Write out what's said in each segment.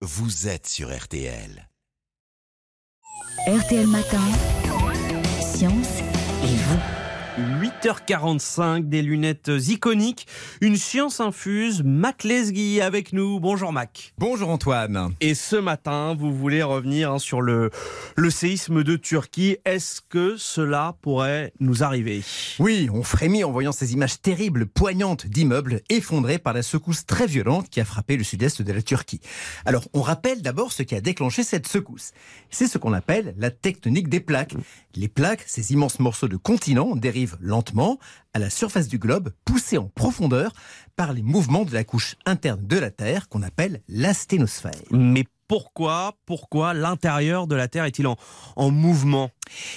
vous êtes sur RTL. RTL Matin, Science et vous. 8h45, des lunettes iconiques, une science infuse. Mac Lesguy avec nous. Bonjour Mac. Bonjour Antoine. Et ce matin, vous voulez revenir hein, sur le, le séisme de Turquie. Est-ce que cela pourrait nous arriver? Oui, on frémit en voyant ces images terribles, poignantes d'immeubles effondrés par la secousse très violente qui a frappé le sud-est de la Turquie. Alors, on rappelle d'abord ce qui a déclenché cette secousse. C'est ce qu'on appelle la tectonique des plaques. Les plaques, ces immenses morceaux de continents, lentement à la surface du globe, poussés en profondeur par les mouvements de la couche interne de la Terre qu'on appelle l'asténosphère. Mais pourquoi, pourquoi l'intérieur de la Terre est-il en, en mouvement?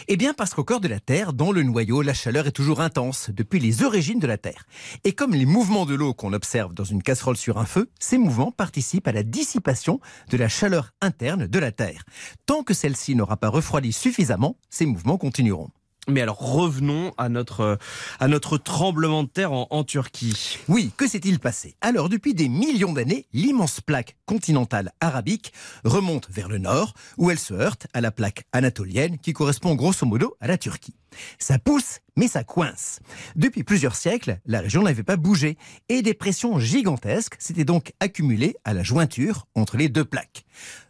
Eh bien parce qu'au corps de la Terre, dans le noyau, la chaleur est toujours intense depuis les origines de la Terre. Et comme les mouvements de l'eau qu'on observe dans une casserole sur un feu, ces mouvements participent à la dissipation de la chaleur interne de la Terre. Tant que celle-ci n'aura pas refroidi suffisamment, ces mouvements continueront. Mais alors revenons à notre, à notre tremblement de terre en, Turquie. Oui, que s'est-il passé? Alors, depuis des millions d'années, l'immense plaque continentale arabique remonte vers le nord, où elle se heurte à la plaque anatolienne, qui correspond grosso modo à la Turquie. Ça pousse, mais ça coince. Depuis plusieurs siècles, la région n'avait pas bougé, et des pressions gigantesques s'étaient donc accumulées à la jointure entre les deux plaques.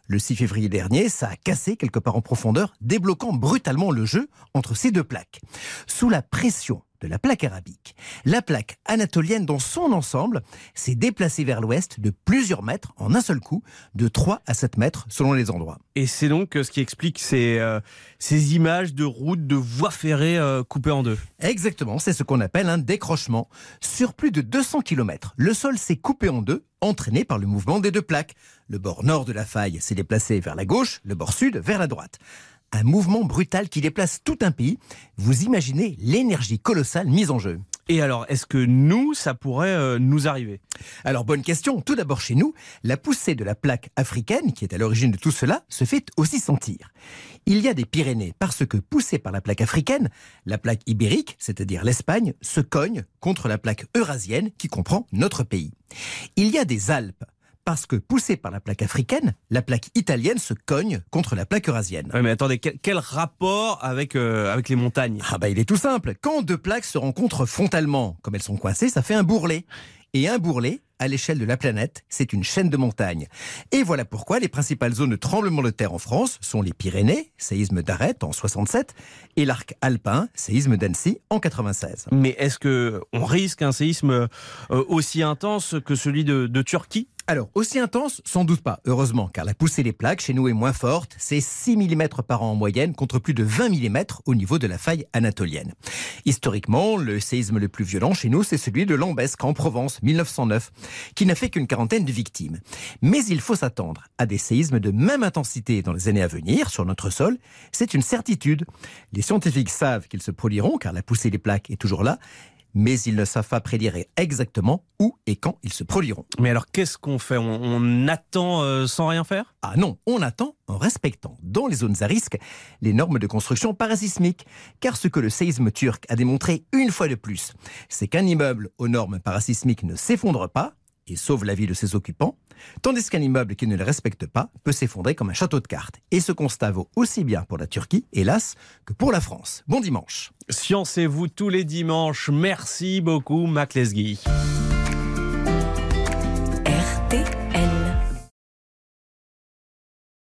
Le 6 février dernier, ça a cassé quelque part en profondeur, débloquant brutalement le jeu entre ces deux plaques. Sous la pression de la plaque arabique, la plaque anatolienne dans son ensemble s'est déplacée vers l'ouest de plusieurs mètres en un seul coup, de 3 à 7 mètres selon les endroits. Et c'est donc euh, ce qui explique ces, euh, ces images de routes, de voies ferrées euh, coupées en deux. Exactement, c'est ce qu'on appelle un décrochement. Sur plus de 200 km, le sol s'est coupé en deux, entraîné par le mouvement des deux plaques. Le bord nord de la faille s'est déplacé vers la gauche, le bord sud vers la droite. Un mouvement brutal qui déplace tout un pays. Vous imaginez l'énergie colossale mise en jeu. Et alors, est-ce que nous, ça pourrait euh, nous arriver? Alors, bonne question. Tout d'abord, chez nous, la poussée de la plaque africaine, qui est à l'origine de tout cela, se fait aussi sentir. Il y a des Pyrénées parce que, poussée par la plaque africaine, la plaque ibérique, c'est-à-dire l'Espagne, se cogne contre la plaque eurasienne qui comprend notre pays. Il y a des Alpes parce que, poussée par la plaque africaine, la plaque italienne se cogne contre la plaque eurasienne. Ouais, mais attendez, quel, quel rapport avec, euh, avec les montagnes? Ah bah il est tout simple. Quand deux plaques se rencontrent frontalement, comme elles sont coincées, ça fait un bourrelet. Et un bourrelet, à l'échelle de la planète, c'est une chaîne de montagnes. Et voilà pourquoi les principales zones de tremblement de terre en France sont les Pyrénées, séisme d'Arrête en 67, et l'arc alpin, séisme d'Annecy en 96. Mais est-ce que on risque un séisme euh, aussi intense que celui de, de Turquie? Alors, aussi intense, sans doute pas, heureusement, car la poussée des plaques chez nous est moins forte. C'est 6 mm par an en moyenne contre plus de 20 mm au niveau de la faille anatolienne. Historiquement, le séisme le plus violent chez nous, c'est celui de Lambesque en Provence, 1909, qui n'a fait qu'une quarantaine de victimes. Mais il faut s'attendre à des séismes de même intensité dans les années à venir sur notre sol. C'est une certitude. Les scientifiques savent qu'ils se produiront, car la poussée des plaques est toujours là, mais ils ne savent pas prédire exactement où et quand ils se produiront. Mais alors, qu'est-ce qu'on fait? On, on attend euh, sans rien faire? Ah non, on attend en respectant, dans les zones à risque, les normes de construction parasismique. Car ce que le séisme turc a démontré une fois de plus, c'est qu'un immeuble aux normes parasismiques ne s'effondre pas et sauve la vie de ses occupants, tandis qu'un immeuble qui ne le respecte pas peut s'effondrer comme un château de cartes. Et ce constat vaut aussi bien pour la Turquie, hélas, que pour la France. Bon dimanche. Sciencez-vous tous les dimanches. Merci beaucoup, Mac Lesguy.